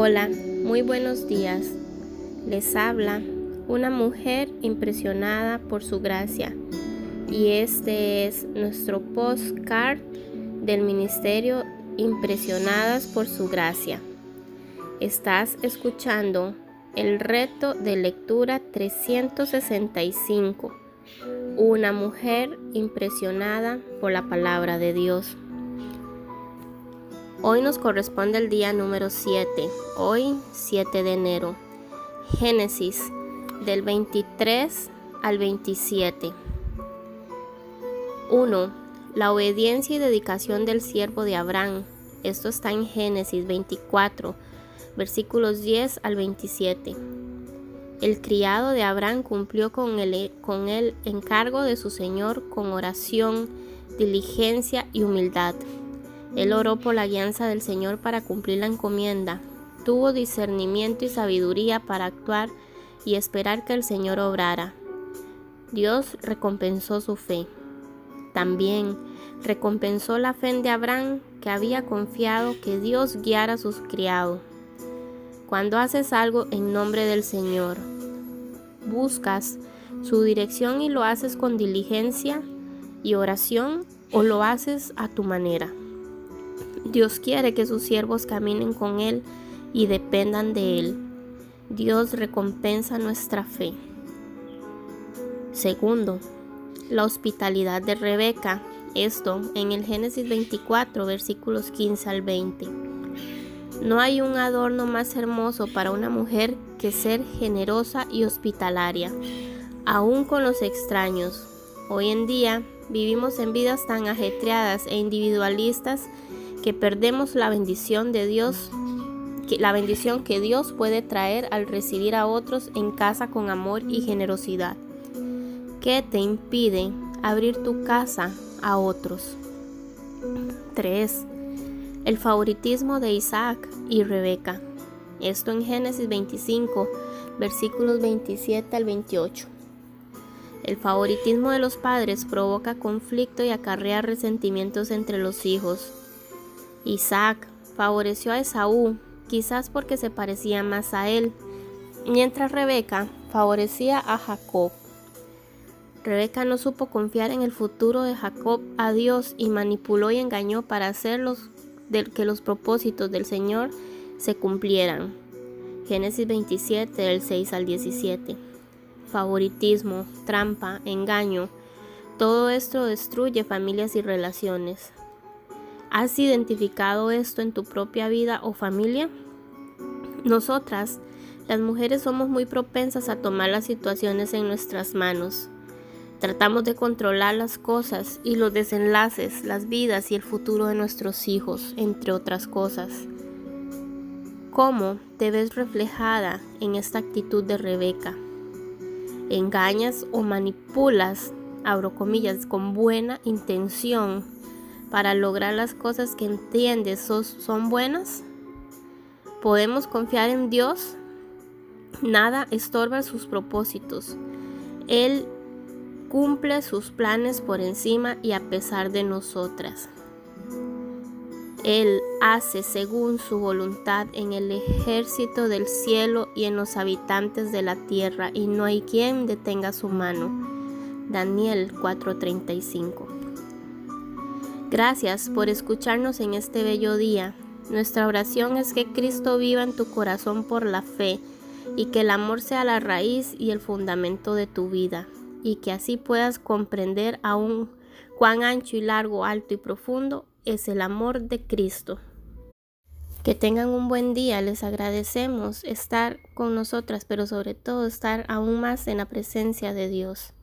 Hola, muy buenos días. Les habla una mujer impresionada por su gracia y este es nuestro postcard del Ministerio Impresionadas por su gracia. Estás escuchando el reto de lectura 365. Una mujer impresionada por la palabra de Dios. Hoy nos corresponde el día número 7, hoy 7 de enero. Génesis del 23 al 27. 1. La obediencia y dedicación del siervo de Abraham. Esto está en Génesis 24, versículos 10 al 27. El criado de Abraham cumplió con el, con el encargo de su Señor con oración, diligencia y humildad. Él oró por la guianza del Señor para cumplir la encomienda. Tuvo discernimiento y sabiduría para actuar y esperar que el Señor obrara. Dios recompensó su fe. También recompensó la fe de Abraham que había confiado que Dios guiara a sus criados. Cuando haces algo en nombre del Señor, buscas su dirección y lo haces con diligencia y oración o lo haces a tu manera. Dios quiere que sus siervos caminen con Él y dependan de Él. Dios recompensa nuestra fe. Segundo, la hospitalidad de Rebeca. Esto en el Génesis 24, versículos 15 al 20. No hay un adorno más hermoso para una mujer que ser generosa y hospitalaria, aún con los extraños. Hoy en día vivimos en vidas tan ajetreadas e individualistas que perdemos la bendición de Dios, que, la bendición que Dios puede traer al recibir a otros en casa con amor y generosidad. ¿Qué te impide abrir tu casa a otros? 3. El favoritismo de Isaac y Rebeca. Esto en Génesis 25, versículos 27 al 28. El favoritismo de los padres provoca conflicto y acarrea resentimientos entre los hijos. Isaac favoreció a Esaú, quizás porque se parecía más a él, mientras Rebeca favorecía a Jacob. Rebeca no supo confiar en el futuro de Jacob a Dios y manipuló y engañó para hacer que los propósitos del Señor se cumplieran. Génesis 27 del 6 al 17. Favoritismo, trampa, engaño, todo esto destruye familias y relaciones. ¿Has identificado esto en tu propia vida o familia? Nosotras, las mujeres, somos muy propensas a tomar las situaciones en nuestras manos. Tratamos de controlar las cosas y los desenlaces, las vidas y el futuro de nuestros hijos, entre otras cosas. ¿Cómo te ves reflejada en esta actitud de Rebeca? ¿Engañas o manipulas, abro comillas, con buena intención para lograr las cosas que entiendes son buenas? ¿Podemos confiar en Dios? Nada estorba sus propósitos. Él cumple sus planes por encima y a pesar de nosotras. Él hace según su voluntad en el ejército del cielo y en los habitantes de la tierra, y no hay quien detenga su mano. Daniel 4:35 Gracias por escucharnos en este bello día. Nuestra oración es que Cristo viva en tu corazón por la fe y que el amor sea la raíz y el fundamento de tu vida y que así puedas comprender aún cuán ancho y largo, alto y profundo es el amor de Cristo. Que tengan un buen día, les agradecemos estar con nosotras, pero sobre todo estar aún más en la presencia de Dios.